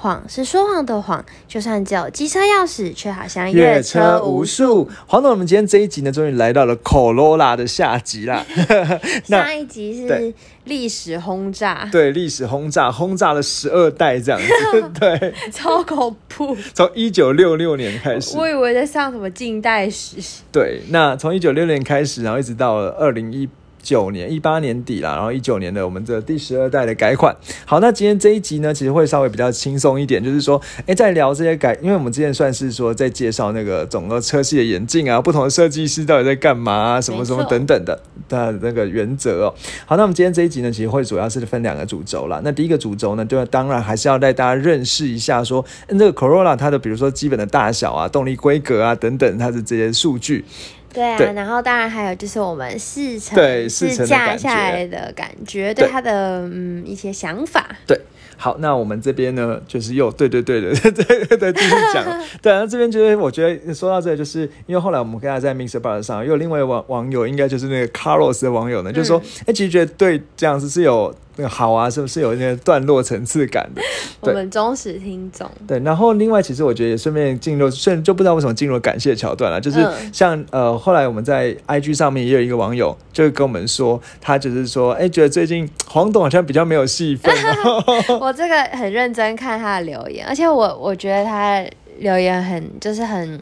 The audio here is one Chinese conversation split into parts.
谎是说谎的谎，就算只有机车钥匙，却好像阅阅车无数数。。黄总，我们今天这一集呢，终于来到了 Corolla 的下集啦。那上一集是历史轰炸，对历史轰炸，轰炸了十二代这样子。对，超恐怖。从一九六六年开始。我以为在上什么近代史，对，那从一九六六年开始，然后一直到了二零一九年、一八年底啦，然后一九年的我们这第十二代的改款。好，那今天这一集呢，其实会稍微比较轻松一点，就是说，哎，在聊这些改，因为我们之前算是说在介绍那个整个车系的演进啊，不同的设计师到底在干嘛啊，什么什么等等的的那个原则哦。好，那我们今天这一集呢，其实会主要是分两个主轴啦。那第一个主轴呢，就当然还是要带大家认识一下说，嗯这个 Corolla 它的比如说基本的大小啊、动力规格啊等等，它的这些数据。对啊，对然后当然还有就是我们试乘对试乘驾下来的感觉，对对它的嗯一些想法。对，好，那我们这边呢，就是又对对对的，对对 对，继续讲。对，然后这边就是我觉得说到这个，就是因为后来我们跟他在 Mixer Bar 上，又有另外一位网网友，应该就是那个 Carlos 的网友呢，就说，哎、其实觉得对这样子是有那个好啊，是不是有那个段落层次感的？我们忠实听众，对，然后另外其实我觉得也顺便进入，顺就不知道为什么进入了感谢桥段了，就是嗯。像、呃后来我们在 IG 上面也有一个网友就跟我们说，他就是说，哎，觉得最近黄董好像比较没有戏份，我这个很认真看他的留言，而且我我觉得他留言很就是很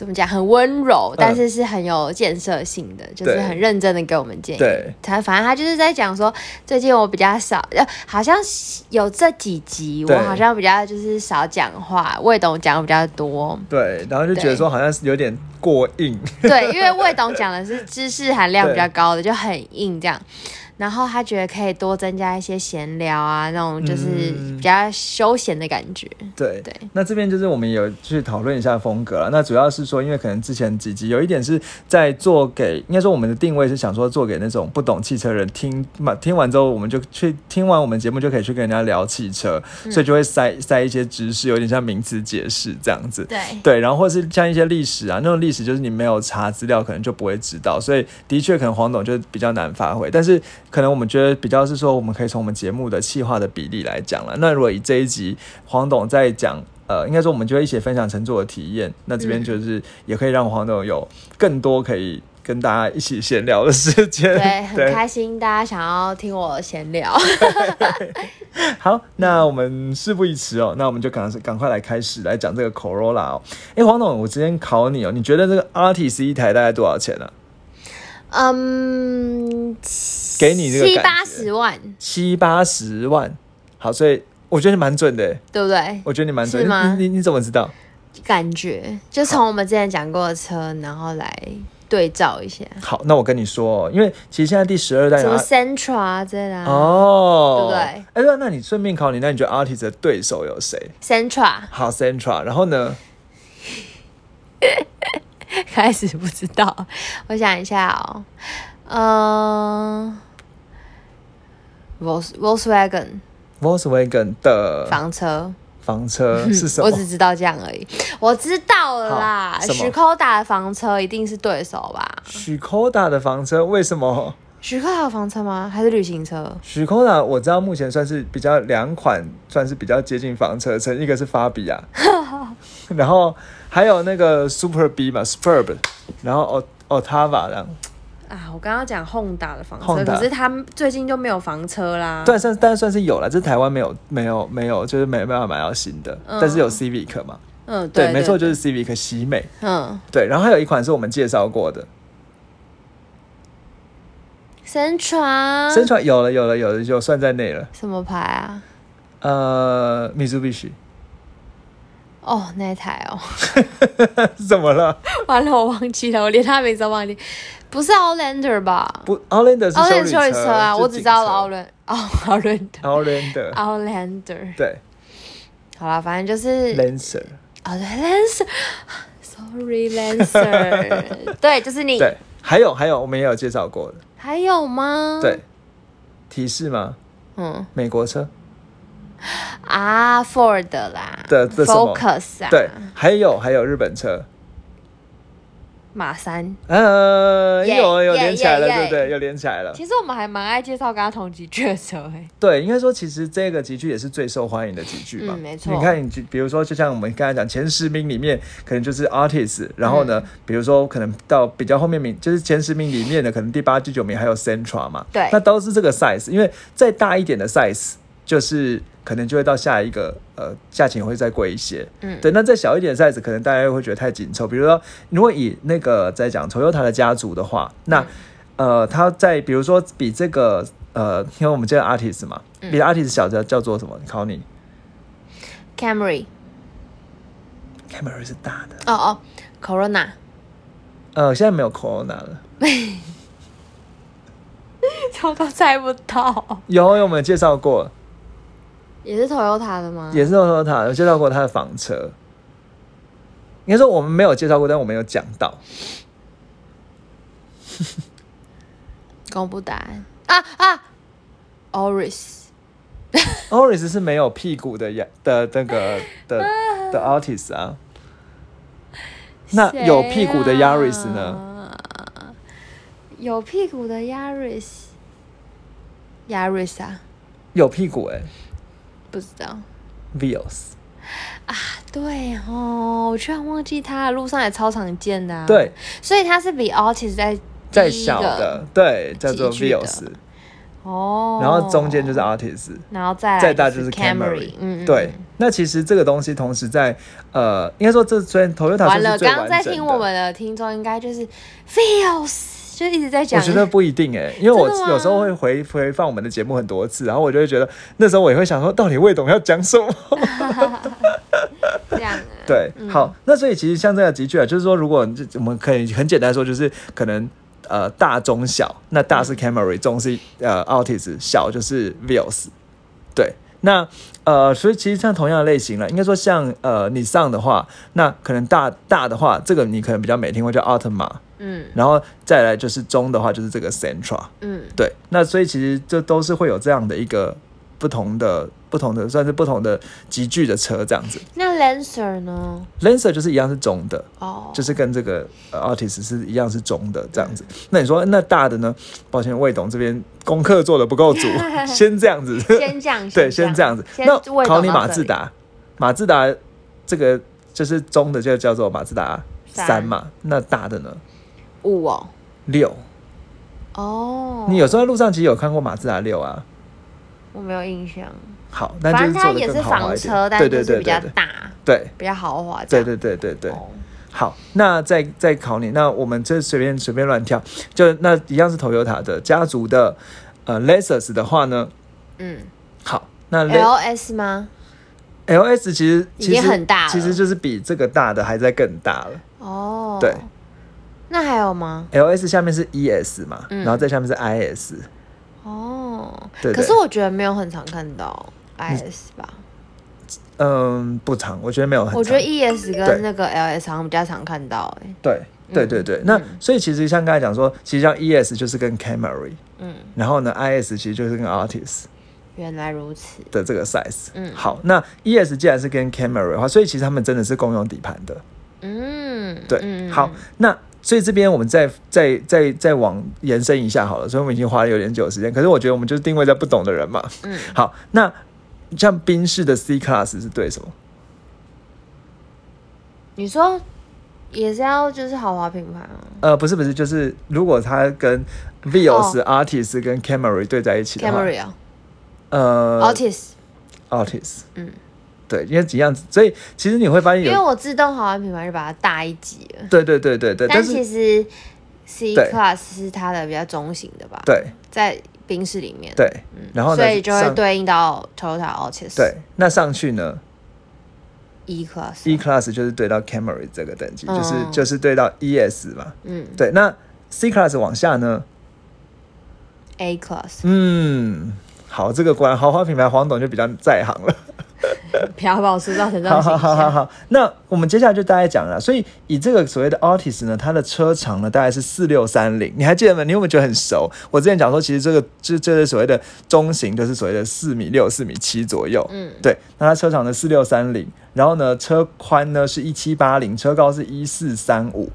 怎么讲，很温柔，但是是很有建设性的，就是很认真的给我们建议。对，他反正他就是在讲说，最近我比较少，呃，好像有这几集我好像比较就是少讲话，魏董讲的比较多。对，然后就觉得说好像是有点过硬，对，因为魏董讲的是知识含量比较高的，就很硬这样。然后他觉得可以多增加一些闲聊啊，那种就是嗯比较休闲的感觉。对对那这边就是我们有去讨论一下风格了。那主要是说，因为可能之前几集有一点是在做给，应该说我们的定位是想说做给那种不懂汽车人听嘛，听完之后我们就去听完我们节目就可以去跟人家聊汽车，嗯所以就会塞塞一些知识，有点像名词解释这样子。对，对，然后或是像一些历史啊，那种历史就是你没有查资料，可能就不会知道，所以的确可能黄董就比较难发挥。但是可能我们觉得比较是说，我们可以从我们节目的气化的比例来讲了。那如果以这一集黄董在讲，呃，应该说我们就会一起分享乘坐的体验，那这边嗯就是也可以让黄董有更多可以跟大家一起闲聊的时间。对，很开心，大家想要听我闲聊。好，那我们事不宜迟哦，那我们就赶赶快来开始来讲这个 Corolla 哦。哎，黄董，我之前考你哦，你觉得这个 RTC 一台大概多少钱呢、啊？嗯，给你这个七八十万，七八十万。好，所以我觉得你蛮准的耶，对不对？我觉得你蛮准。你你你怎么知道？感觉就从我们之前讲过的车，然后来对照一下，好，那我跟你说哦，因为其实现在第十二代的什么 R- Sentra 啊之类的啊哦，对不对哎，那那你顺便考你，那你觉得 Artis 的对手有谁？？Central，好，Central，然后呢？开始不知道，我想一下哦，嗯、Vol Volkswagen Volkswagen 的房车，房车是什么？我只知道这样而已。我知道了啦许 d a 的房车一定是对手吧？许 Koda 的房车为什么？许克还有房车吗？还是旅行车？许 Koda 我知道目前算是比较两款，算是比较接近房车车，一个是法比亚，然后还有那个 Super B 嘛，Superb，然后 O Otava 这样。啊，我刚刚讲 Honda 的房车，可是他们最近就没有房车啦。对，算但算是有了，这台湾没有没有没有，就是没办法买到新的，嗯。但是有 Civic 嘛，嗯，对，对，没错，就是 Civic 喜美，嗯。对，然后还有一款是我们介绍过的，，Sentra 生传有了有了有了，就算在内了，什么牌啊？呃，Mitsubishi 哦，那一台哦，怎么了？完了，我忘记了，我连他名字都忘记。不是 Outlander 吧不，Outlander 是？Outlander 修理修理车啊，就我只知道警车 Outlander，哦，Outlander。Outlander，Outlander，对好了，反正就是，Lancer，哦，对，Lancer，Sorry Lancer，对，就是你。对，还有还有我们也有介绍过的，还有吗？对，提示吗？嗯，美国车，啊，Ford 啦，的的 Focus 啊，对，还有还有日本车，马三。呃，耶有有耶连起来了，耶对不对？有连起来了。其实我们还蛮爱介绍跟他同级距的车诶。对，应该说其实这个集剧也是最受欢迎的集剧嘛。嗯没错你看，你就比如说，就像我们刚才讲前十名里面，可能就是 artist，然后嗯呢，比如说可能到比较后面名，就是前十名里面的，可能第八、第九名还有 Central 嘛。对那都是这个 size，因为再大一点的 size，就是可能就会到下一个呃价钱会再贵一些。嗯。对，那再小一点的 size，可能大家会觉得太紧凑。比如说，如果以那个在讲 Toyota 的家族的话，那、呃，它在比如说比这个呃，因为我们这个 artist 嘛，比 artist 小的叫做什么？考你。Camry，，Camry 是大的。哦哦，Corona，呃，现在没有 Corona 了，我都猜不到，有有我们介绍过，也是 Toyota 的吗？也是 Toyota 有介绍过他的房车。应该说我们没有介绍过，但我们有讲到。公布答案啊啊，Oris，Oris 是没有屁股的呀的那个的的 artist 啊。那有屁股的 Yaris 呢？呢？有屁股的 Yaris，Yaris 啊，有屁股哎、不知道。Vios。啊对哦，我居然忘记它，路上也超常见的、啊。对，，所以它是比 Otis 在再第一个小的，对，叫做 Vios，哦，然后中间就是 artist，然后再再大就是 Camry，Camry，嗯，嗯对嗯。那其实这个东西同时在呃，应该说这虽然 Toyota 完了，刚刚在。听我们的听众应该就是 feels，就一直在我讲。觉得不一定哎、因为我有时候会回回放我们的节目很多次，然后我就会觉得那时候我也会想说，到底魏董要讲什么？这样啊。对，好，那所以其实像这个集聚啊，就是说，如果我们可以很简单说，就是可能呃大中小，那大是 Camry，中是呃 Altis，小就是 Vios，对，那呃，所以其实像同样的类型了，应该说像呃你上的话，那可能大大的话，这个你可能比较没听过叫 Altima，嗯然后再来就是中的话就是这个 Centra，嗯，对，那所以其实这都是会有这样的一个不同的。不同的算是不同的集聚的车这样子那 Lancer 呢？，Lancer 就是一样是中的，哦，就是跟这个呃 artist 是一样是中的这样子。那你说那大的呢？抱歉，魏董这边功课做的不够足，先这样子。先讲，对，先这样子。那考你马自达，马自达这个就是中的就叫做马自达三三嘛。那大的呢？五哦，六。哦，你有时候在路上其实有看过马自达六啊。我没有印象，好，那就反正它是也是房车，但是比对对对对较大，对。比较豪华。对对对对对。哦。好，那再再考你，那我们这随便随便乱跳，就那一样是 Toyota 的家族的呃 Lexus 的话呢，嗯。好，那 Le-，LS 吗？LS 其实其实很大其实就是比这个大的还在更大了。哦，对，那还有吗？LS 下面是 ES 嘛，嗯。然后在下面是 IS，哦，对对。可是我觉得没有很常看到 IS 吧，嗯，不常，我觉得没有很长。我觉得 ES 对。跟那个 LS 好像比较常看到，哎，对对对对，那所以其实像刚才讲说，其实像 ES 就是跟 Camry，嗯，然后呢 IS 其实就是跟 Artist 原来如此，的这个 size。嗯。好，那 ES 既然是跟 Camry 的话，所以其实他们真的是共用底盘的。嗯，对，嗯。好，，那所以这边我们再再再再往延伸一下好了，所以我们已经花了有点久的时间，可是我觉得我们就是定位在不懂的人嘛。嗯，好，那像宾士的 C Class 是对什么？你说也是要就是豪华品牌吗呃，不是不是，就是如果它跟 Vios、Artis 跟 Camry 对在一起的话哦？Camry 啊呃，Artis，Artis，嗯，对，因为几样子，所以其实你会发现因为，我自动豪华品牌是把它大一级了，对对对对对，但其实 C Class 是它的比较中型的吧？，对。在冰室里面，对，然后，所以就会对应到 Toyota Altis，对，那上去呢 E Class，，E Class 就是对到 Camry 这个等级，就是哦就是对到 ES 嘛，嗯。对，那 C Class 往下呢，A Class，嗯，好，这个果然豪华品牌黄董就比较在行了。不要把我塑造成这好好。好好好，那我们接下来就大概讲了。所以以这个所谓的 Altis 呢，它的车长呢大概是四六三零，你还记得吗？你有没有觉得很熟？我之前讲说，其实这个这这是所谓的中型，就是所谓的四米六、四米七左右。嗯，对，那它车长呢四六三零，然后呢车宽呢是一七八零，车高是一四三五。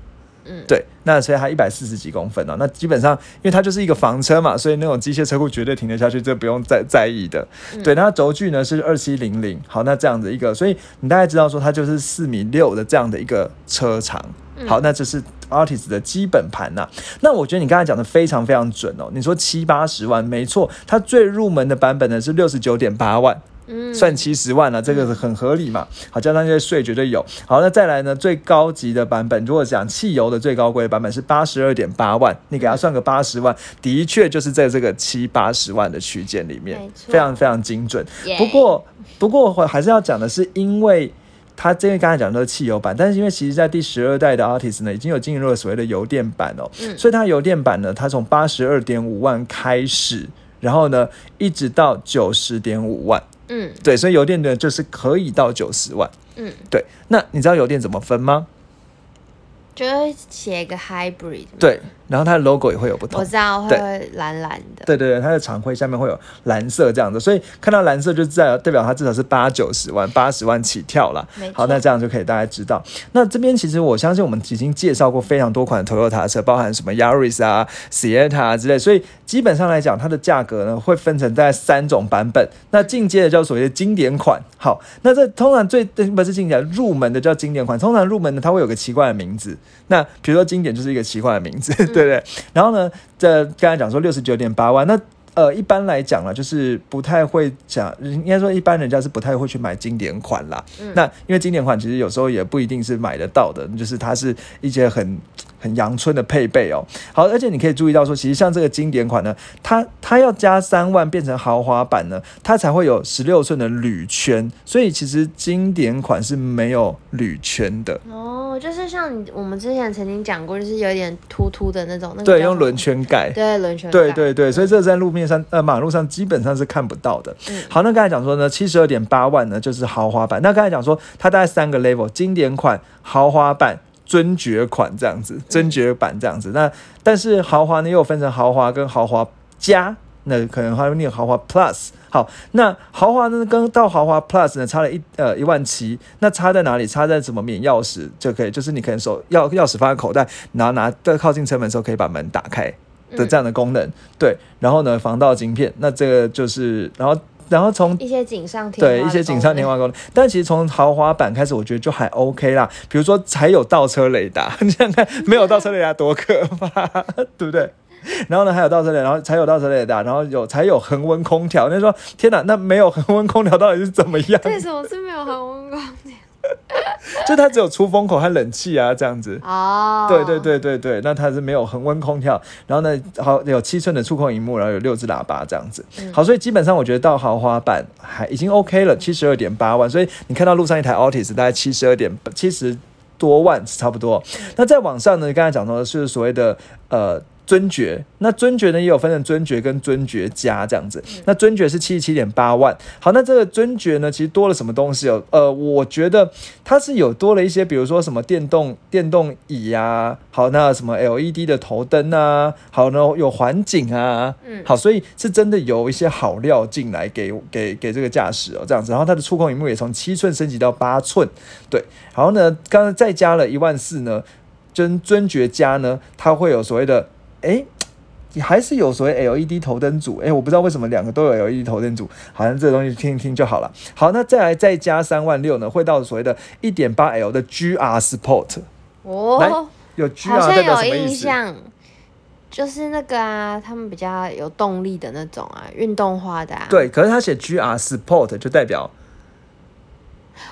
嗯对，那所以它一百四十几公分哦，那基本上因为它就是一个房车嘛，所以那种机械车库绝对停得下去，这不用再在意的。嗯对，那它轴距呢是二七零零，好，那这样子一个，所以你大概知道说它就是四米六的这样的一个车长。嗯好，那这是 Artist 的基本盘呐、那我觉得你刚才讲的非常非常准哦。你说七八十万，没错，它最入门的版本呢是六十九点八万。嗯，算七十万了、这个是很合理嘛。好，加上这些税绝对有。好，那再来呢，最高级的版本，如果讲汽油的最高规版本是八十二点八万，你给他算个八十万，的确就是在这个七八十万的区间里面非常非常精准。不过，不过我还是要讲的是，因为。它这个刚才讲的是汽油版，但是因为其实在第十二代的 Artist 呢，已经有进入了所谓的油电版哦，嗯所以它油电版呢，它从八十二点五万开始，然后呢一直到九十点五万，嗯对，所以油电呢就是可以到九十万。嗯，对，那你知道油电怎么分吗？就是写一个 hybrid，对，然后它的 logo 也会有不同我。知道会对蓝蓝的。对对对，它的常徽下面会有蓝色这样子，所以看到蓝色就代表代表它至少是八九十万、八十万起跳啦没。错好，那这样就可以大家知道。那这边其实我相信我们已经介绍过非常多款 Toyota 的车，包含什么 Yaris 啊、Sienna 啊之类，所以基本上来讲，它的价格呢会分成大概三种版本。那进阶的叫所谓的经典款，好，那这通常最不是经典入门的叫经典款，通常入门的它会有个奇怪的名字。那比如说经典就是一个奇怪的名字，对不对？然后呢，这刚才讲说六十九点八万，那呃，一般来讲呢，就是不太会讲，应该说一般人家是不太会去买经典款啦。嗯那因为经典款其实有时候也不一定是买得到的，就是它是一些很很阳春的配备哦。好，而且你可以注意到说，其实像这个经典款呢，它它要加三万变成豪华版呢，它才会有十六寸的铝圈，所以其实经典款是没有铝圈的。哦，就是像我们之前曾经讲过，就是有点凸凸的那种，那个对，用轮，圈盖。对轮圈盖，对对对，所以这在路面上呃马路上基本上是看不到的。嗯好，那刚才讲说呢，七十二点八万呢就是豪华版。那刚才讲说它大概三个 level：经典款、豪华版、尊爵款这样子，尊爵版这样子。那但是豪华呢又有分成豪华跟豪华加，那可能还会念豪华 Plus。好，那豪华呢跟到豪华 Plus 呢差了一呃一万七，那差在哪里？差在什么免钥匙就可以，就是你可能手钥钥匙放在口袋，然后拿在靠近车门的时候可以把门打开。的这样的功能，对，然后呢，防盗晶片，那这个就是，然后然后从一些锦上添对一些锦上添功花功能，但其实从豪华版开始，我觉得就还 OK 啦。比如说才有倒车雷达，你想想看，没有倒车雷达多可怕，对不对？然后呢，还有倒车雷达，然后才有倒车雷达，然后有才有恒温空调。那说天哪，那没有恒温空调到底是怎么样？能。为什么是没有恒温光 就它只有出风口和冷气啊，这样子。哦，对对对对对，那它是没有恒温空调，然后呢，好有七寸的触控荧幕，然后有六只喇叭这样子。好，所以基本上我觉得到豪华版还已经 OK 了，七十二点八万。所以你看到路上一台 Altis 大概七十二点七十多万差不多。那在网上呢，刚才讲到的是所谓的呃。尊爵，那尊爵呢也有分成尊爵跟尊爵加这样子。那尊爵是七十七点八万。好，那这个尊爵呢，其实多了什么东西哦？呃，我觉得它是有多了一些，比如说什么电动电动椅啊，好，那什么 LED 的头灯啊，好，呢有环景啊，嗯好，所以是真的有一些好料进来给给给这个驾驶哦，这样子。然后它的触控荧幕也从七寸升级到八寸，对。然后呢，刚刚再加了一万四呢，尊尊爵加呢，它会有所谓的哎。还是有所谓 LED 头灯组，哎，我不知道为什么两个都有 LED 头灯组，好像这个东西听一听就好了。好，那再来再加三万六呢，会到所谓的一点八 L 的 GR Sport，来哦，有好 GR 代像有表什么意思？印象，就是那个啊，他们比较有动力的那种啊，运动化的啊。，对，可是他写 GR Sport 就代表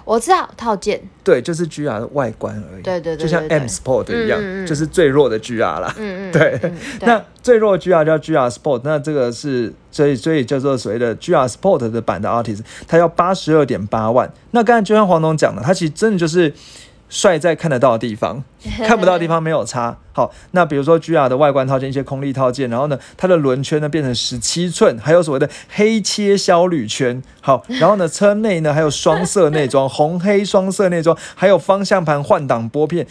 我知道套件，对，就是 GR 的外观而已，对对对就像 M Sport 一样，嗯嗯嗯。就是最弱的 GR 啦。嗯 嗯，对。嗯那最弱的 GR 叫 GR Sport，那这个是所以所以叫做所谓的 GR Sport 的版的 Artist，它要八十二点八万。那刚才就像黄总讲的，它其实真的就是帅在看得到的地方，看不到的地方没有差。好，那比如说 GR 的外观套件，一些空力套件，然后呢，它的轮圈呢变成十七寸，还有所谓的黑切削铝圈。好，然后呢，车内呢还有双色内装，红黑双色内装，还有方向盘换挡拨片。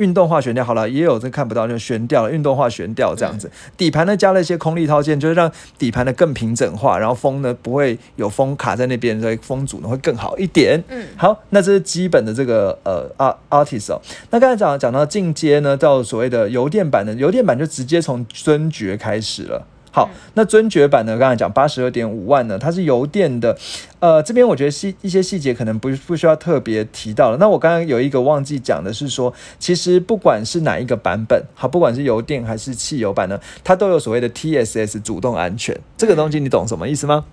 运动化悬吊好了，也有这看不到就悬吊了，运动化悬吊这样子。底盘呢加了一些空力套件，就是让底盘呢更平整化，然后风呢不会有风卡在那边，所以风阻呢会更好一点。嗯，好，那这是基本的这个呃阿 artist 哦。那刚才讲讲到进阶呢，到所谓的油电版的油电版就直接从尊爵开始了。好，那尊爵版呢？刚才讲八十二点五万呢，它是油电的，呃，这边我觉得细一些细节可能不不需要特别提到了。那我刚刚有一个忘记讲的是说，其实不管是哪一个版本，好，不管是油电还是汽油版呢，它都有所谓的 TSS 主动安全这个东西，你懂什么意思吗？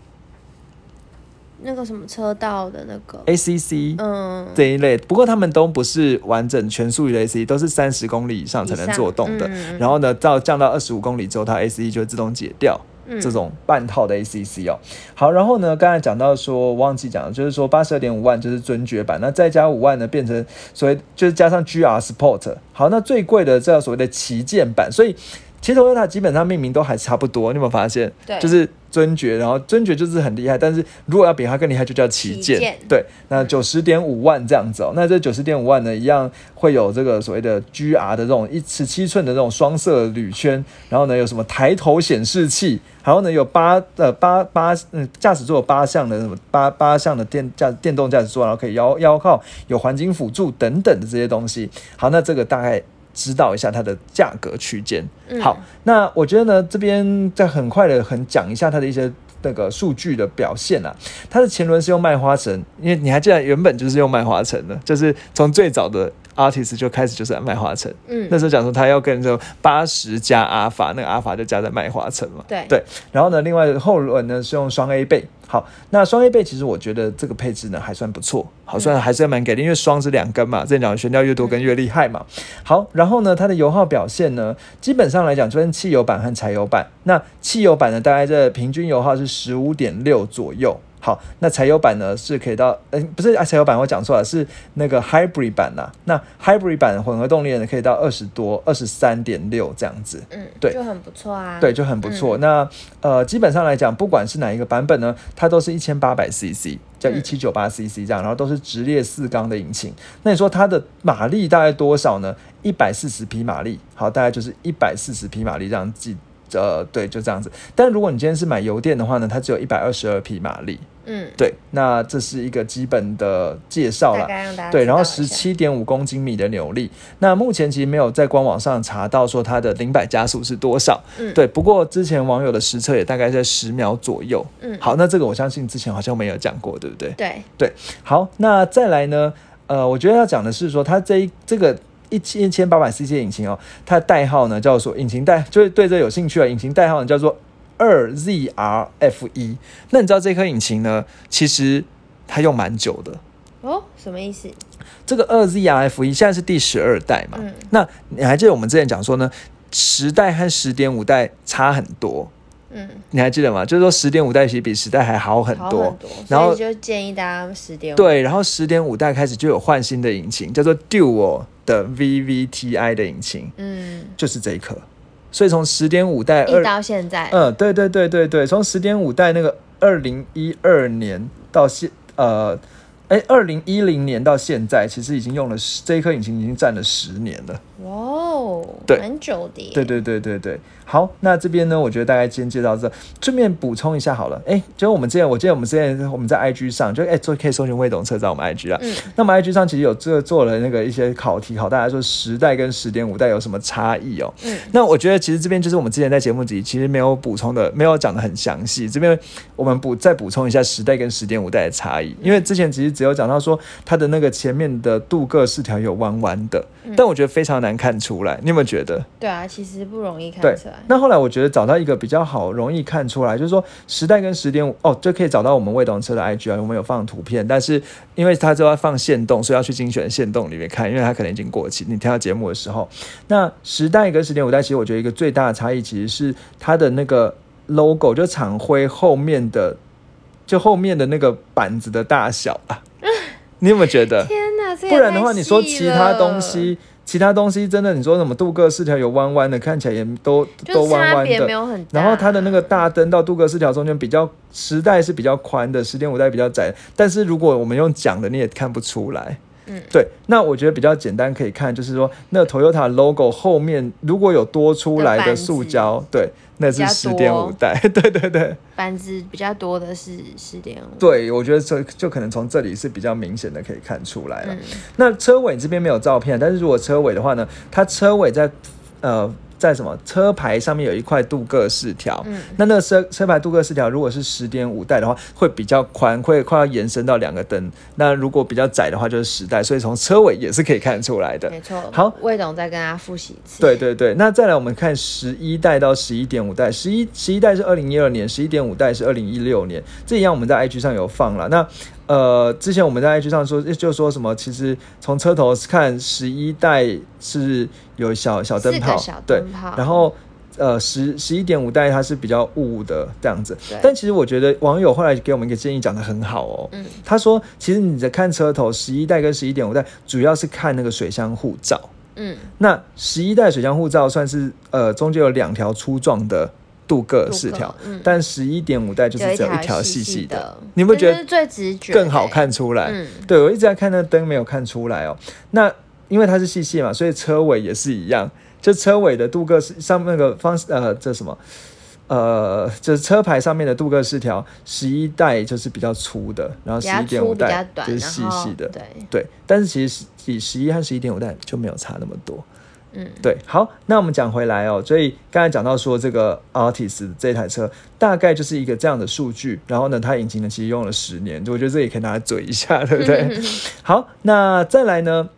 那个什么车道的那个 ACC，嗯，这一类，不过他们都不是完整全速域的 ACC，都是三十公里以上才能做动的。然后呢，到降到二十五公里之后，它 ACC 就会自动解掉这种半套的 ACC 哦。好，然后呢，刚才讲到说忘记讲，就是说八十二点五万就是尊爵版，那再加五万呢，变成所谓就是加上 GR Sport。好，那最贵的这所谓的旗舰版，所以其实 Toyota 基本上命名都还差不多，你有没有发现？对，就是。尊爵，然后尊爵就是很厉害，但是如果要比它更厉害，就叫旗舰。对，那九十点五万这样子哦，那这九十点五万呢，一样会有这个所谓的 GR 的这种一十七寸的这种双色铝圈，然后呢有什么抬头显示器，然后呢有八呃八八嗯驾驶座八项的什么八八项的电驾电动驾驶座，然后可以腰腰靠，有环境辅助等等的这些东西。好，那这个大概。知道一下它的价格区间。好，那我觉得呢，这边再很快的很讲一下它的一些那个数据的表现啊。它的前轮是用麦花臣，因为你还记得原本就是用麦花臣的，就是从最早的 Artist 就开始就是麦花臣。嗯，那时候讲说他要跟这八十加阿法，那个阿法就加在麦花臣嘛。对对，然后呢，另外后轮呢是用双 A 背。好，那双 A 背其实我觉得这个配置呢还算不错，好，算还是蛮给力，因为双是两根嘛，这讲悬吊越多根越厉害嘛。好，然后呢，它的油耗表现呢，基本上来讲就分汽油版和柴油版。那汽油版呢，大概在平均油耗是十五点六左右。好，那柴油版呢是可以到，嗯，不是啊，柴油版我讲错了，是那个 hybrid 版呐。那 hybrid 版混合动力呢可以到二十多，二十三点六这样子。嗯，对，就很不错啊。对，就很不错。那呃，基本上来讲，不管是哪一个版本呢，它都是一千八百 cc，叫一七九八 cc 这样，然后都是直列四缸的引擎。那你说它的马力大概多少呢？一百四十匹马力。好，大概就是一百四十匹马力这样记。呃，对，就这样子。但如果你今天是买油电的话呢，它只有一百二十二匹马力。嗯，对，那这是一个基本的介绍了。对，然后十七点五公斤米的扭力。那目前其实没有在官网上查到说它的零百加速是多少。嗯，对。不过之前网友的实测也大概在十秒左右。嗯，好，那这个我相信之前好像没有讲过，对不对？对，对。好，那再来呢？呃，我觉得要讲的是说它这一这个。一千一千八百 cc 引擎哦，它的代号呢叫做引擎代，就是对这有兴趣啊。引擎代号呢叫做二 ZRF 一。那你知道这颗引擎呢，其实它用蛮久的哦。什么意思？这个二 ZRF 一现在是第十二代嘛？嗯。那你还记得我们之前讲说呢，十代和十点五代差很多。嗯。你还记得吗？就是说十点五代其实比十代还好很多。然后就建议大家十点五。对，然后十点五代开始就有换新的引擎，叫做 Dual。的 VVTi 的引擎，嗯，就是这一颗，所以从十点五代一到现在，嗯，对对对对对，从十点五代那个二零一二年到现，呃。哎，二零一零年到现在，其实已经用了这一颗引擎，已经占了十年了。哇哦，对，很久的。对对对对对，好，那这边呢，我觉得大概今天介绍这，顺便补充一下好了。哎，就我们之前，我记得我们之前我们在 IG 上，就哎做可以搜寻未懂车在我们 IG 啊。嗯。那么 IG 上其实有这做了那个一些考题，考大家说十代跟十点五代有什么差异哦。嗯。那我觉得其实这边就是我们之前在节目里其实没有补充的，没有讲的很详细。这边我们补再补充一下十代跟十点五代的差异，因为之前其实。只有讲到说它的那个前面的镀铬饰条有弯弯的，但我觉得非常难看出来。你有没有觉得？对啊，其实不容易看出来。那后来我觉得找到一个比较好容易看出来，就是说时代跟十点五哦，就可以找到我们未懂车的 IG 啊，我们有放图片，但是因为它就要放线动，所以要去精选线动里面看，因为它可能已经过期。你听到节目的时候，那时代跟十点五代，其实我觉得一个最大的差异其实是它的那个 logo，就厂徽后面的，就后面的那个板子的大小啊。你有没有觉得？天哪，不然的话，你说其他了东西，其他东西真的，你说什么镀铬饰条有弯弯的，看起来也都都就弯弯的。有很。然后它的那个大灯到镀铬饰条中间比较时代是比较宽的，十点五代比较窄，但是如果我们用讲的，你也看不出来。嗯，对，那我觉得比较简单可以看，就是说那个 Toyota logo 后面如果有多出来的塑胶，对，那是十点五代，对对对板子比较多的是十点五。对，我觉得这就可能从这里是比较明显的可以看出来了。嗯，那车尾这边没有照片，但是如果车尾的话呢，它车尾在呃在什么车牌上面有一块镀铬饰条，嗯那那个车车牌镀铬饰条如果是十点五代的话，会比较宽，会快要延伸到两个灯。那如果比较窄的话，就是十代，所以从车尾也是可以看出来的。没错。好，魏总再跟大家复习一次。对对对，那再来我们看十一代到十一点五代，十一十一代是二零一二年，十一点五代是二零一六年，这一样我们在 IG 上有放了。那呃，之前我们在 IG 上说，就说什么，其实从车头看，十一代是有小小灯泡小，对灯泡，然后。呃，十十一点五代它是比较雾的这样子对，但其实我觉得网友后来给我们一个建议，讲的很好哦。嗯他说，其实你在看车头十一代跟十一点五代，主要是看那个水箱护罩。嗯，那十一代水箱护罩算是呃中间有两条粗壮的镀铬饰条，嗯但十一点五代就是只有一条细细的，你有没有觉得最直觉更好欸？看出来？嗯，对我一直在看那灯没有看出来哦。那因为它是细细嘛，所以车尾也是一样，就车尾的镀铬是上那个方呃这什么。呃，就是车牌上面的镀铬饰条，十一代就是比较粗的，然后十一点五代，就是细细的，对，对。但是其实比十一和十一点五代就没有差那么多。嗯，对，好，那我们讲回来哦，所以刚才讲到说这个 Artist 这台车大概就是一个这样的数据，然后呢，它引擎呢其实用了十年，我觉得这也可以拿来嘴一下，对不对？好，那再来呢，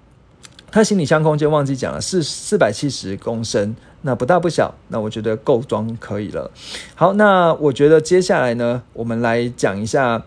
它行李箱空间忘记讲了，是四百七十公升，那不大不小，那我觉得够装可以了。好，那我觉得接下来呢，我们来讲一下，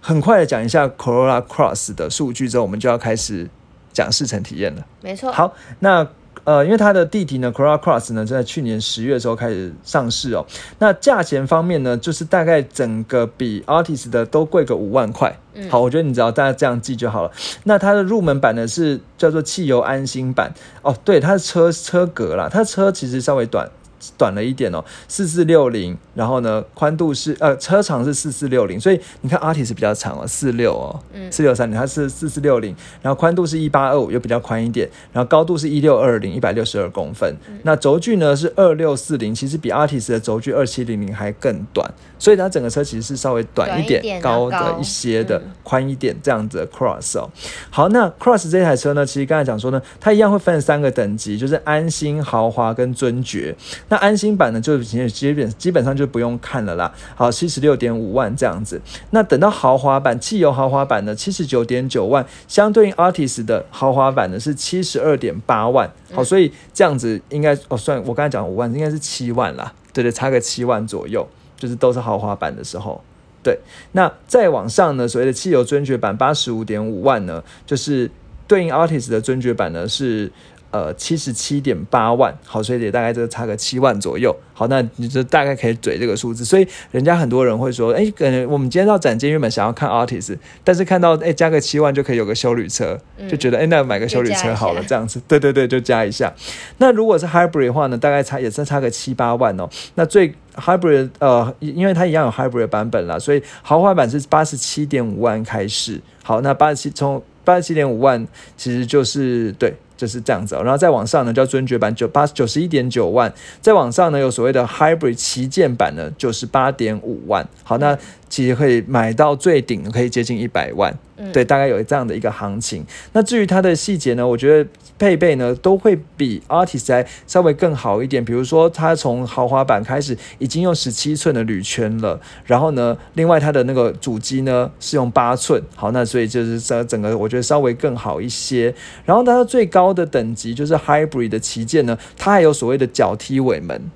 很快的讲一下 Corolla Cross 的数据之后，我们就要开始讲试乘体验了。没错。好，那呃，因为它的弟弟呢，Corolla Cross 呢，在去年十月的时候开始上市哦。那价钱方面呢，就是大概整个比 Artist 的都贵个五万块。嗯好，我觉得你只要大家这样记就好了。那它的入门版呢是叫做汽油安心版哦，对，它的车车格啦，它的车其实稍微短。短了一点哦，四四六零，然后呢，宽度是呃车长是四四六零，所以你看 Artis 比较长哦，四六哦，嗯。四六三零，它是四四六零，然后宽度是一八二五，又比较宽一点，然后高度是一六二零，一百六十二公分，嗯。那轴距呢是二六四零，其实比 Artis 的轴距二七零零还更短，所以它整个车其实是稍微短一点，一点高的一些的，嗯。宽一点这样子的 Cross 哦。好，那 Cross 这台车呢，其实刚才讲说呢，它一样会分三个等级，就是安心、豪华跟尊爵。那安心版呢，就其实基本基本上就不用看了啦。好，七十六点五万这样子。那等到豪华版，汽油豪华版呢，七十九点九万，相对应 Artist 的豪华版呢是七十二点八万。好，所以这样子应该哦，算我刚才讲五万，应该是七万啦。对对，差个七万左右，就是都是豪华版的时候。对，那再往上呢，所谓的汽油尊爵版八十五点五万呢，就是对应 Artist 的尊爵版呢是呃七十七点八万，好，所以也大概这个差个七万左右。好，那你就大概可以嘴这个数字。所以人家很多人会说，哎，可能我们今天到展间原本想要看 artist，但是看到哎加个七万就可以有个修旅车，就觉得哎那买个修旅车好了，这样子。对对对，就加一下。那如果是 Hybrid 的话呢，大概差也是差个七八万哦。那最 Hybrid 呃，因为它一样有 Hybrid 版本啦，所以豪华版是八十七点五万开始。好，那八十七从八十七点五万其实就是对。就是这样子、然后再往上呢叫尊爵版九八九十一点九万，再往上呢有所谓的 Hybrid 旗舰版呢九十八点五万。好，那其实可以买到最顶可以接近一百万，嗯对，大概有这样的一个行情。那至于它的细节呢，我觉得配备呢都会比 Artis 还稍微更好一点。比如说，它从豪华版开始已经用十七寸的铝圈了，然后呢，另外它的那个主机呢是用八寸，好，那所以就是整整个我觉得稍微更好一些。然后它最高的等级就是 Hybrid 的旗舰呢，它还有所谓的脚踢尾门、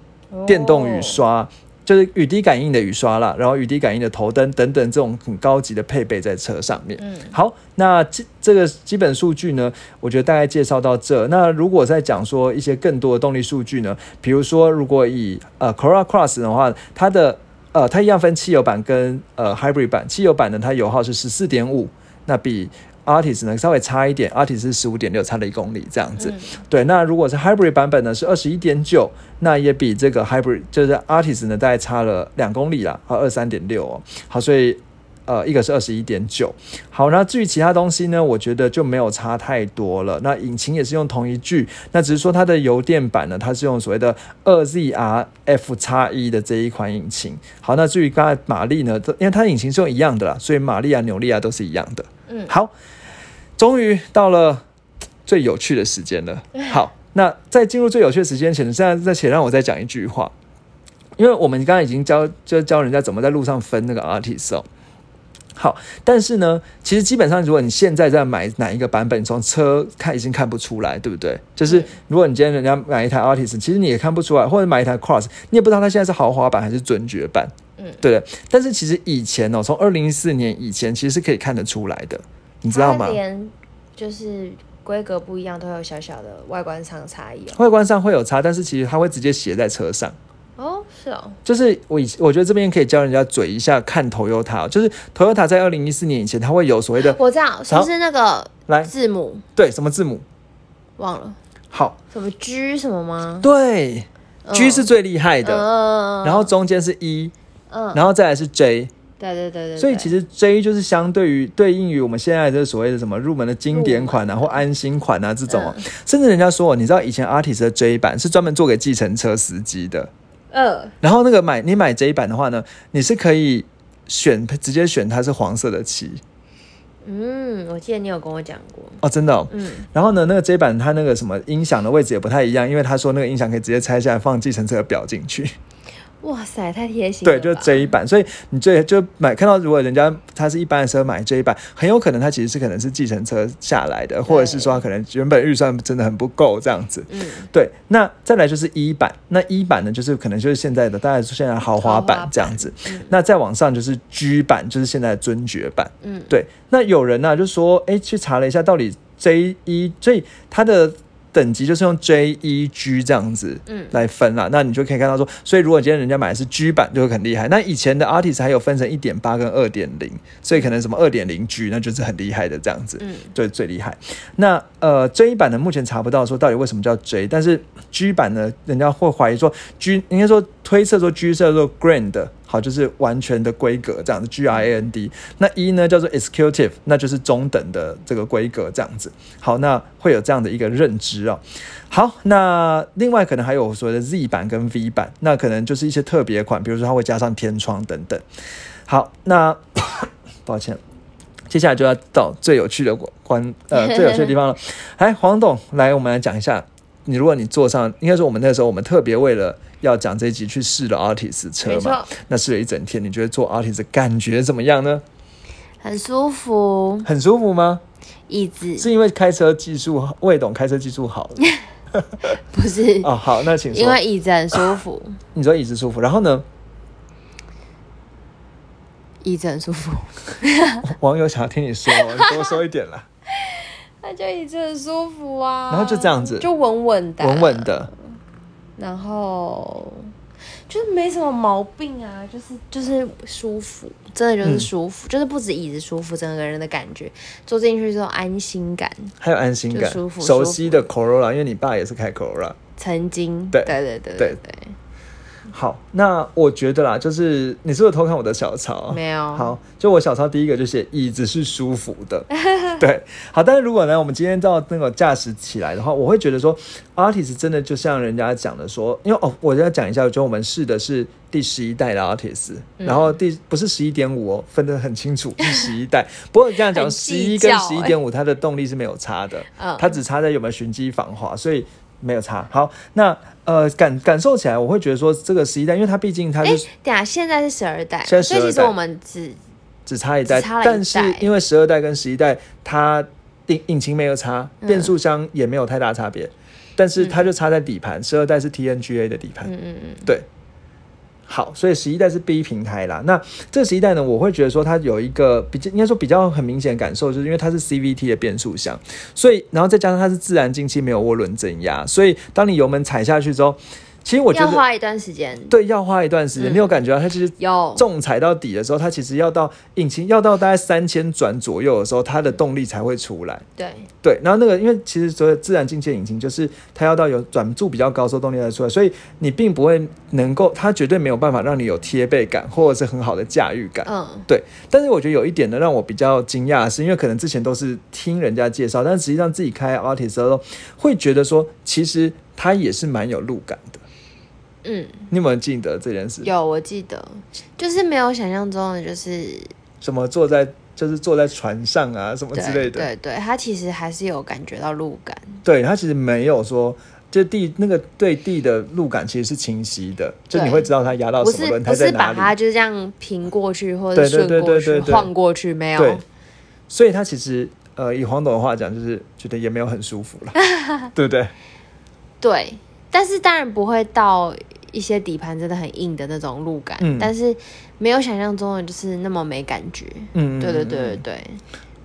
电动雨刷。就是雨滴感应的雨刷啦，然后雨滴感应的头灯等等这种很高级的配备在车上面。嗯好，那这这个基本数据呢，我觉得大概介绍到这。那如果再讲说一些更多的动力数据呢，比如说如果以呃 Corolla Cross 的话，它的呃它一样分汽油版跟呃 Hybrid 版，汽油版呢它油耗是十四点五，那比 Artist 呢稍微差一点，Artist 是十五点六，差了一公里这样子。嗯对，那如果是 Hybrid 版本呢是二十一点九，那也比这个 Hybrid 就是 Artist 呢大概差了两公里啦，和二三点六哦。好，所以呃一个是二十一点九。好，那至于其他东西呢，我觉得就没有差太多了。那引擎也是用同一具，那只是说它的油电版呢，它是用所谓的二 ZRF 叉一的这一款引擎。好，那至于刚才马力呢，因为它引擎是用一样的啦，所以马力啊、扭力啊都是一样的。嗯好，终于到了最有趣的时间了。好，那在进入最有趣的时间前呢，现在在且让我再讲一句话，因为我们刚刚已经教就教人家怎么在路上分那个 artist 哦。好，但是呢，其实基本上，如果你现在在买哪一个版本，从车看已经看不出来，对不对？就是嗯如果你今天人家买一台 artist，其实你也看不出来，或者买一台 cross，你也不知道它现在是豪华版还是尊爵版，嗯对不对？但是其实以前哦，从二零一四年以前，其实是可以看得出来的，你知道吗？连就是规格不一样，都有小小的外观上差异哦。外观上会有差，但是其实它会直接写在车上。哦，是哦，就是我以我觉得这边可以教人家嘴一下看 Toyota，就是 Toyota 在二零一四年以前，它会有所谓的我知道，是不是那个来字母对什么字母忘了好什么 G 什么吗？对、嗯 G 是最厉害的，嗯，然后中间是 E，嗯，然后再来是 J，对对对对，所以其实 J 就是相对于对应于我们现在这所谓的什么入门的经典款啊或安心款啊这种甚至人家说你知道以前 Artist 的 J 版是专门做给计程车司机的，嗯然后那个买你买 J 版的话呢，你是可以选直接选它是黄色的漆。嗯，我记得你有跟我讲过，哦，真的、哦。嗯，然后呢，那个 J 版它那个什么音响的位置也不太一样，因为他说那个音响可以直接拆下来放计程车的表进去。哇塞，太贴心了对，就是 J 版，所以你最就买看到，如果人家他是一般的车买这一版，很有可能他其实是可能是计程车下来的，或者是说他可能原本预算真的很不够这样子。嗯，对，那再来就是一版，那一版呢，就是可能就是现在的大概是现在的豪华版版这样子。嗯那再往上就是 G 版，就是现在的尊爵版。嗯，对，那有人呢、就说，哎，去查了一下，到底 J 一，所以它的等级就是用 J 一 G 这样子嗯来分啦。那你就可以看到说，所以如果今天人家买的是 G 版，就会很厉害。那以前的 Artist 还有分成一点八跟二点零，所以可能什么二点零 G，那就是很厉害的这样子。嗯，对，最厉害。那呃，J 版呢，目前查不到说到底为什么叫 J，但是 G 版呢，人家会怀疑说 G 应该说推测说 G 是叫做 Grand，好，就是完全的规格这样子，G I A N D。那一呢叫做 Executive，那就是中等的这个规格这样子。好，那会有这样的一个认知哦。好，那另外可能还有所谓的 Z 版跟 V 版，那可能就是一些特别款，比如说它会加上天窗等等。好，那 抱歉。接下来就要到最有趣的关呃 最有趣的地方了。哎，黄董，来我们来讲一下，你如果你坐上，应该说我们那时候我们特别为了要讲这一集去试了 Artist 车没嘛错，那试了一整天，你觉得坐 Artist 感觉怎么样呢？很舒服，很舒服吗？椅子。是因为开车技术魏董开车技术好 不是，哦。好，那请说。因为椅子很舒服，你说椅子舒服，然后呢，椅子很舒服，网友想要听你说，你多说一点啦。那就椅子很舒服啊，然后就这样子。就稳稳的，稳稳的，然后就是没什么毛病啊，就是就是舒服，真的就是嗯舒服，就是不止椅子舒服，整个人的感觉坐进去之后安心感。还有安心感舒，服熟悉的 Corolla，因为你爸也是开 Corolla。曾经，对对对对对对，好，那我觉得啦，就是你是不是偷看我的小抄？没有好，就我小抄第一个就写椅子是舒服的，对。好，但是如果呢，我们今天到那个驾驶起来的话，我会觉得说，Artist 真的就像人家讲的说，因为哦，我要讲一下，我觉得我们试的是第十一代的 Artist，、然嗯后第不是十一点五哦，分得很清楚，是十一代。不过你这样讲，十一跟十一点五 它的动力是没有差的，嗯它只差在有没有循迹防滑，所以没有差。好，那呃感感受起来，我会觉得说这个十一代，因为它毕竟它哎、就是等一下现在是十二代，现在12代。所以其实我们只只差一代，但是因为十二代跟十一代它引引擎没有差，嗯。变速箱也没有太大差别，但是它就差在底盘，十二代是 TNGA 的底盘，嗯嗯嗯，对。好，所以十一代是 B 平台啦。那这十一代呢，我会觉得说它有一个比较，应该说比较很明显的感受，就是因为它是 CVT 的变速箱，所以然后再加上它是自然进气，没有涡轮增压，所以当你油门踩下去之后，其实我觉得要花一段时间。对要花一段时间。嗯你有感觉到它其实有重踩到底的时候，它其实要到引擎要到大概三千转左右的时候，它的动力才会出来。对，对，然后那个因为其实所有自然进气引擎就是它要到有转速比较高的时候动力才出来，所以你并不会能够，它绝对没有办法让你有贴背感或者是很好的驾驭感。嗯，对，但是我觉得有一点呢，让我比较惊讶的是，因为可能之前都是听人家介绍，但实际上自己开 Artist 的时候，会觉得说，其实它也是蛮有路感的。嗯，你有没有记得这件事？有我记得，就是没有想象中的，就是什么坐在就是坐在船上啊，什么之类的。对对，他其实还是有感觉到路感。对，他其实没有说。就地那个对地的路感其实是清晰的，就你会知道他压到不是什么轮胎不是把在哪里。它就是这样平过去或者顺过去晃过去，没有对有。所以他其实呃，以黄董的话讲，就是觉得也没有很舒服了，对不对？对，但是当然不会到一些底盘真的很硬的那种路感，嗯但是没有想象中的就是那么没感觉。嗯，对对对对对，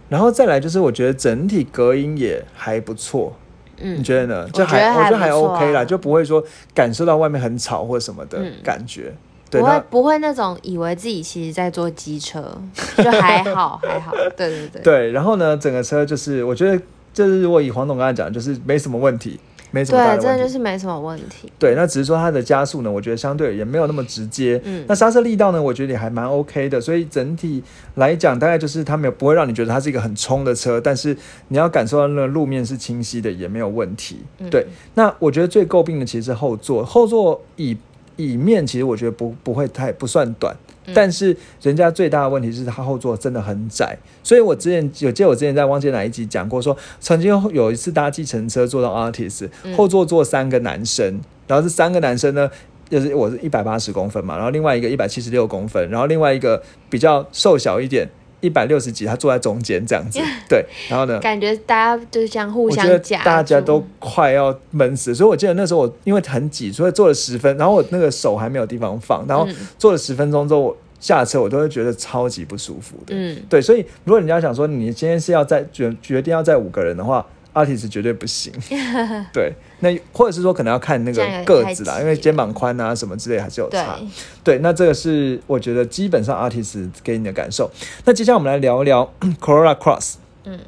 然后再来就是，我觉得整体隔音也还不错，嗯你，觉得呢？就我觉得我觉得还 OK 啦，就不会说感受到外面很吵或什么的嗯感觉。对，不会不会那种以为自己其实在坐机车，就还好还好。对对对。对，然后呢，整个车就是我觉得，就是如果以黄董刚才讲，就是没什么问题，没什么大对，真的的问题。就是没什么问题。对，那只是说它的加速呢，我觉得相对而言没有那么直接。嗯那刹车力道呢，我觉得也还蛮 OK 的，所以整体来讲，大概就是它没有不会让你觉得它是一个很冲的车，但是你要感受到那个路面是清晰的，也没有问题。嗯对，那我觉得最诟病的其实是后座，后座椅椅面其实我觉得不不会太不算短。嗯。但是人家最大的问题是他后座真的很窄，所以我之前有记得我之前在忘记哪一集讲过说，曾经有一次搭计程车坐到 Artist，嗯。后座坐三个男生，然后这三个男生呢，就是我是一百八十公分嘛，然后另外一个一百七十六公分，然后另外一个比较瘦小一点，一百六十几，他坐在中间这样子，对，然后呢，感觉大家就是这样互相夹，大家都快要闷死，所以我记得那时候我因为很挤，所以坐了十分，然后我那个手还没有地方放，然后嗯坐了十分钟之后，我下车我都会觉得超级不舒服的。嗯对，所以如果人家想说你今天是要在决决定要在五个人的话，artist 绝对不行。对，那或者是说可能要看那个个子啦，因为肩膀宽啊什么之类还是有对差。对，那这个是我觉得基本上 artist 给你的感受。那接下来我们来聊一聊 Corolla Cross。嗯，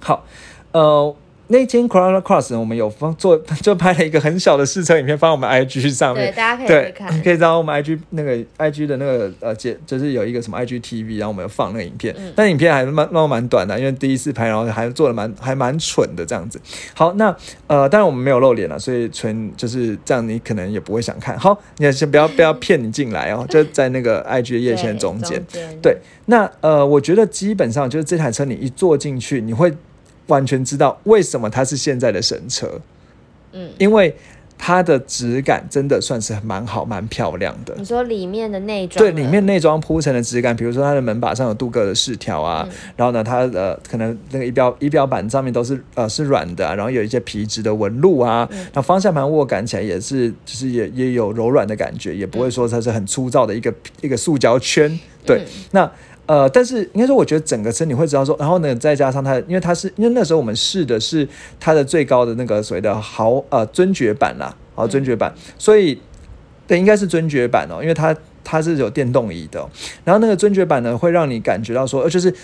好，呃，那间 Corolla Cross 我们有放做 就拍了一个很小的试车影片放在我们 IG 上对，面。大家可以看。可以找我们 IG 那个 IG 的那个呃节，就是有一个什么 IG TV，然后我们有放那个影片，嗯但影片还蛮让我蛮短的，因为第一次拍，然后还做的蛮还蛮蠢的这样子。好，那呃，当然我们没有露脸了，所以纯就是这样，你可能也不会想看。好，你也先不要 不要骗你进来哦，就在那个 IG 的页线中。间对，那呃，我觉得基本上就是这台车你一坐进去，你会完全知道为什么它是现在的神车，嗯，因为它的质感真的算是蛮好、蛮漂亮的。你说里面的内装对，里面内装铺陈的质感，比如说它的门把上有镀铬的饰条啊，嗯。然后呢，它的可能那个仪表仪表板上面都是呃是软的、啊，然后有一些皮质的纹路啊，嗯。然后方向盘握感起来也是就是也也有柔软的感觉，也不会说它是很粗糙的一个一个塑胶圈。对，嗯。那呃，但是应该说，我觉得整个车你会知道说，然后呢，再加上它，因为它是因为那时候我们试的是它的最高的那个所谓的豪呃尊爵版啦，好尊爵版，所以对，应该是尊爵版哦，因为它它是有电动椅的。哦、然后那个尊爵版呢，会让你感觉到说，呃，就是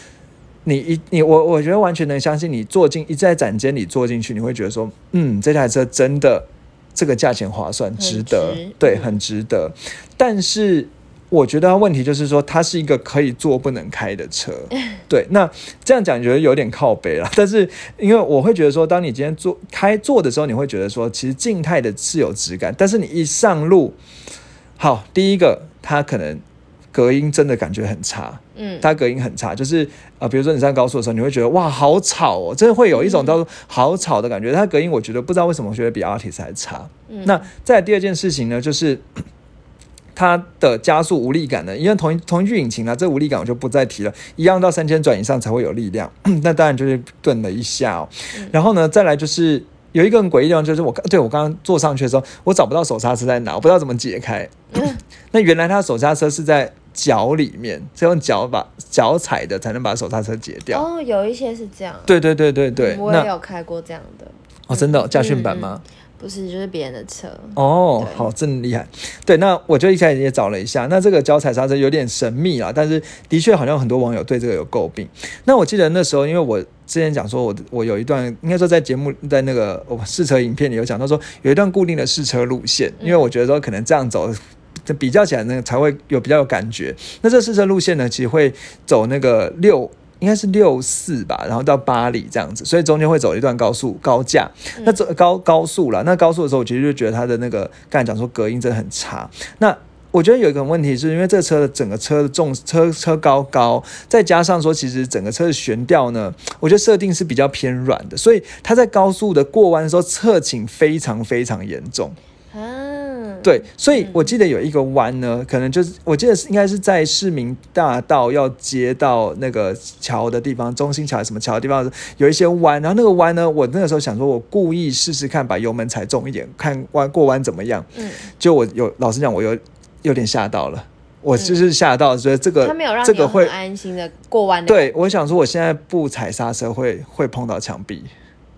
你一你我我觉得完全能相信你坐进一在展间里坐进去，你会觉得说，嗯，这台车真的这个价钱划算，值得，值。对，嗯很值得。但是我觉得它问题就是说，它是一个可以坐不能开的车。对，那这样讲觉得有点靠背了。但是因为我会觉得说，当你今天坐开坐的时候，你会觉得说，其实静态的是有质感，但是你一上路，好，第一个它可能隔音真的感觉很差。嗯，它隔音很差，就是呃，比如说你上高速的时候，你会觉得哇，好吵哦，真的会有一种叫做好吵的感觉。它隔音我觉得不知道为什么，我觉得比 Artist 还差。嗯那再第二件事情呢，就是它的加速无力感呢，因为同一同一具引擎啊，这无力感我就不再提了，一样到三千转以上才会有力量，那当然就是顿了一下哦。然后呢，再来就是。有一个很诡异的地方，就是我刚对我刚刚坐上去的时候，我找不到手刹车在哪，我不知道怎么解开。那原来它的手刹车是在脚里面，是用脚把脚踩的才能把手刹车解掉。哦，有一些是这样，对对对对对，嗯我也有开过这样的，哦，真的哦驾训版吗？不是，就是别人的车。哦好，真厉害。对，那我就一开始也找了一下，那这个脚踩刹车有点神秘啦，但是的确好像很多网友对这个有诟病。那我记得那时候，因为我之前讲说我我有一段，应该说在节目在那个我试车影片里有讲到说有一段固定的试车路线，因为我觉得说可能这样走。这比较起来呢，才会有比较有感觉。那这试车路线呢，其实会走那个六，应该是六四吧，然后到巴黎这样子，所以中间会走一段高速高架。那走高高速了，那高速的时候，我其实就觉得它的那个刚才讲说隔音真的很差。那我觉得有一个问题是因为这个车的整个车的重车车高高，再加上说其实整个车的悬吊呢，我觉得设定是比较偏软的，所以它在高速的过弯的时候侧倾非常非常严重。啊，对，所以我记得有一个弯呢，可能就是我记得是应该是在市民大道要接到那个桥的地方，中心桥还是什么桥的地方，有一些弯，然后那个弯呢，我那个时候想说，我故意试试看，把油门踩重一点，看弯过弯怎么样。嗯，就我有老实讲，我有有点吓到了，我就是吓到，觉得这个他没有让这个会安心的过弯。，对我想说，我现在不踩刹车会会碰到墙壁。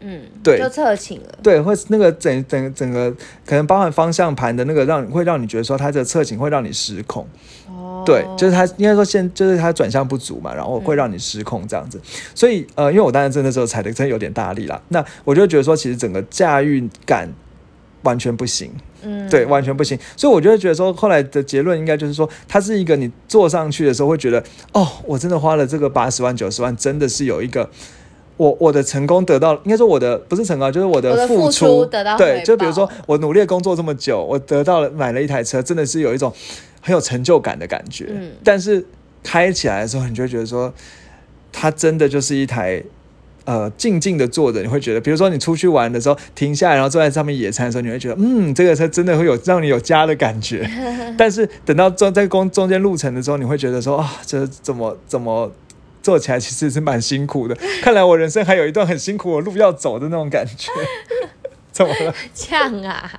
嗯，对就侧倾了。对，会那个整整整个可能包含方向盘的那个让会让你觉得说它这个侧倾会让你失控，哦，对，就是它应该说现就是它转向不足嘛，然后会让你失控这样子。所以呃，因为我当时真的时候踩的真的有点大力啦，那我就觉得说其实整个驾驭感完全不行，嗯，对，完全不行。所以我就会觉得说后来的结论应该就是说，它是一个你坐上去的时候会觉得哦，我真的花了这个八十万九十万，真的是有一个。我我的成功得到，应该说我的不是成功，就是我我的付付出得到对，就比如说我努力工作这么久，我得到了买了一台车，真的是有一种很有成就感的感觉。嗯但是开起来的时候，你就会觉得说，它真的就是一台呃静静的坐着，你会觉得，比如说你出去玩的时候停下来，然后坐在上面野餐的时候，你会觉得，嗯，这个车真的会有让你有家的感觉。但是等到中在中中间路程的时候，你会觉得说，啊，这怎么怎么。做起来其实是蛮辛苦的，看来我人生还有一段很辛苦的路要走的那种感觉。怎么了？这样啊，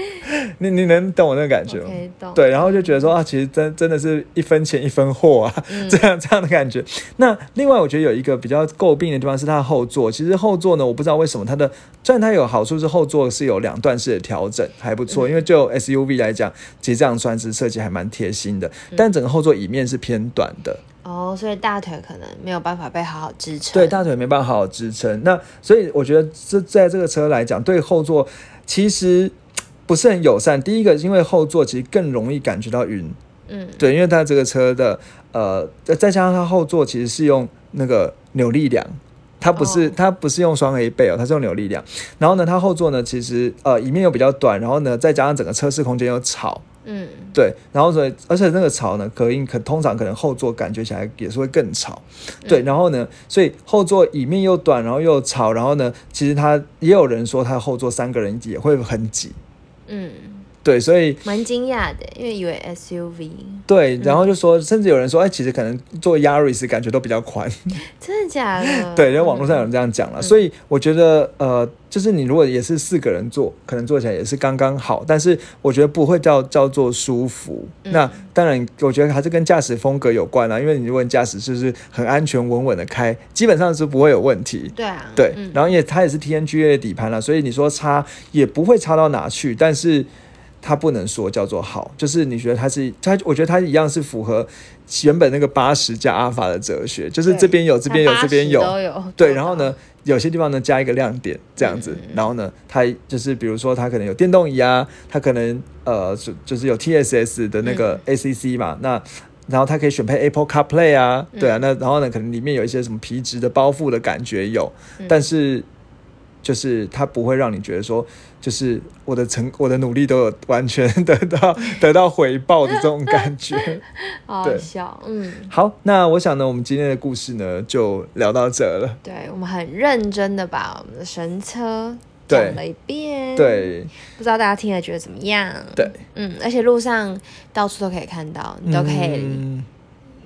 你你能懂我那个感觉吗？对，然后就觉得说啊，其实真真的是一分钱一分货啊，嗯 这样这样的感觉。那另外我觉得有一个比较诟病的地方是它的后座，其实后座呢，我不知道为什么它的，虽然它有好处是后座是有两段式的调整，还不嗯错，因为就 SUV 来讲，其实这样算是设计还蛮贴心的，嗯但整个后座椅面是偏短的，哦，所以大腿可能没有办法被好好支撑。对，大腿没办法好好支撑。那所以我觉得这在这个车来讲，对后座其实不是很友善。第一个，因为后座其实更容易感觉到晕。嗯，对，因为它这个车的呃，再再加上它后座其实是用那个扭力梁，它不是、哦。它不是用双 A 背哦，它是用扭力梁。然后呢，它后座呢其实呃椅面又比较短，然后呢再加上整个车室空间又吵，嗯，对，然后所以而且那个吵呢，隔音可通常可能后座感觉起来也是会更吵，对，然后呢，所以后座椅面又短，然后又吵，然后呢，其实它也有人说它后座三个人也会很挤，嗯，对，所以蛮惊讶的，因为以为 SUV 对，然后就说，甚至有人说，哎，其实可能做 Yaris 感觉都比较宽，真的假的？对，因为网络上有人这样讲了，所以我觉得，呃，就是你如果也是四个人坐，可能坐起来也是刚刚好，但是我觉得不会叫叫做舒服。嗯那当然，我觉得还是跟驾驶风格有关啦，因为你如果驾驶就是很安全稳稳的开，基本上是不会有问题。对啊，对，嗯然后也它也是 TNGA 的底盘了，所以你说差也不会差到哪去，但是它不能说叫做好，就是你觉得它是它，我觉得它一样是符合原本那个八十加阿尔法的哲学，就是这边有这边有这边有，都有，对，然后呢，有些地方呢加一个亮点这样子，嗯然后呢，它就是比如说它可能有电动椅啊，它可能呃就就是有 TSS 的那个嗯。ACC 嘛，那然后它可以选配 Apple CarPlay 啊，嗯对啊，那然后呢，可能里面有一些什么皮质的包覆的感觉有，嗯。但是就是它不会让你觉得说，就是我的成我的努力都有完全得到得到回报的这种感觉。好笑，嗯，好，那我想呢，我们今天的故事呢就聊到这了。对我们很认真的把我们的神车对讲了一遍，，对不知道大家听了觉得怎么样？对，嗯，而且路上到处都可以看到，你都可以，嗯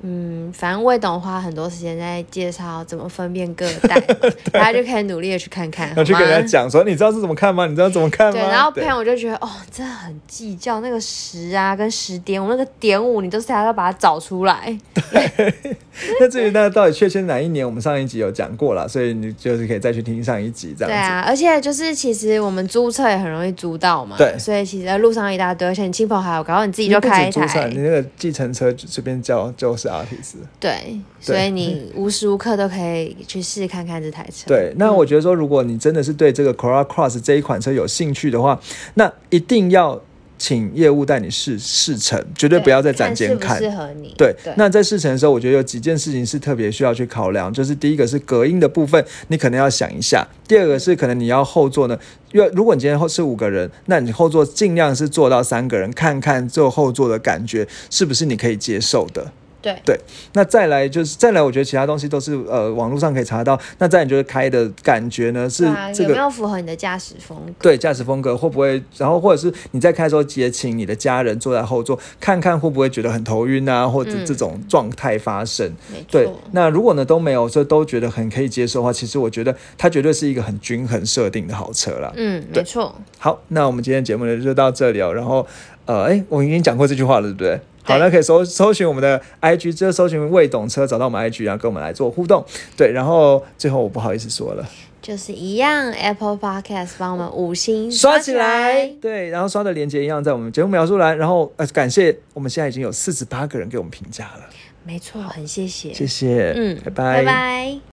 嗯反正魏董花很多时间在介绍怎么分辨各代，大家就可以努力的去看看，好然后去跟人家吗？讲说，你知道是怎么看吗？你知道怎么看吗？对，然后朋对友就觉得哦，真的很计较那个十啊跟十点五那个点五，你都是还要把它找出来。那至于那到底确切哪一年，我们上一集有讲过了，所以你就是可以再去听上一集这样子。对啊，而且就是其实我们租车也很容易租到嘛，对所以其实路上一大堆，而且你亲朋好友，搞到你自己就开一台你，那个计程车就随便叫就是 artist。对，所以你无时无刻都可以去试看看这台车。对，那我觉得说，如果你真的是对这个 Corolla Cross 这一款车有兴趣的话，那一定要请业务带你试试乘，绝对不要在展间看适。合你。对，对那在试乘的时候，我觉得有几件事情是特别需要去考量，就是第一个是隔音的部分，你可能要想一下；第二个是可能你要后座呢，因为如果你今天后是五个人，那你后座尽量是坐到三个人，看看坐后座的感觉是不是你可以接受的。对对，那再来就是再来，我觉得其他东西都是呃网络上可以查到。那再来你觉得开的感觉呢？是有没有符合你的驾驶风格？对驾驶风格会不会？然后或者是你在开的时候也请你的家人坐在后座，看看会不会觉得很头晕啊，或者嗯这种状态发生。没对，，那如果呢都没有，这都觉得很可以接受的话，其实我觉得它绝对是一个很均衡设定的好车啦。嗯，对没错，好，那我们今天节目呢就到这里哦。然后呃，哎，我已经讲过这句话了，对不对？好，对。那可以搜搜寻我们的 IG，就是搜寻未懂车，找到我们 IG，然后跟我们来做互动。对，然后最后我不好意思说了，就是一样，Apple Podcast 帮我们五星刷起来，对，然后刷的链接一样在我们节目描述栏。然后呃，感谢我们现在已经有四十八个人给我们评价了，没错，很谢谢，谢谢，嗯，拜拜，拜拜。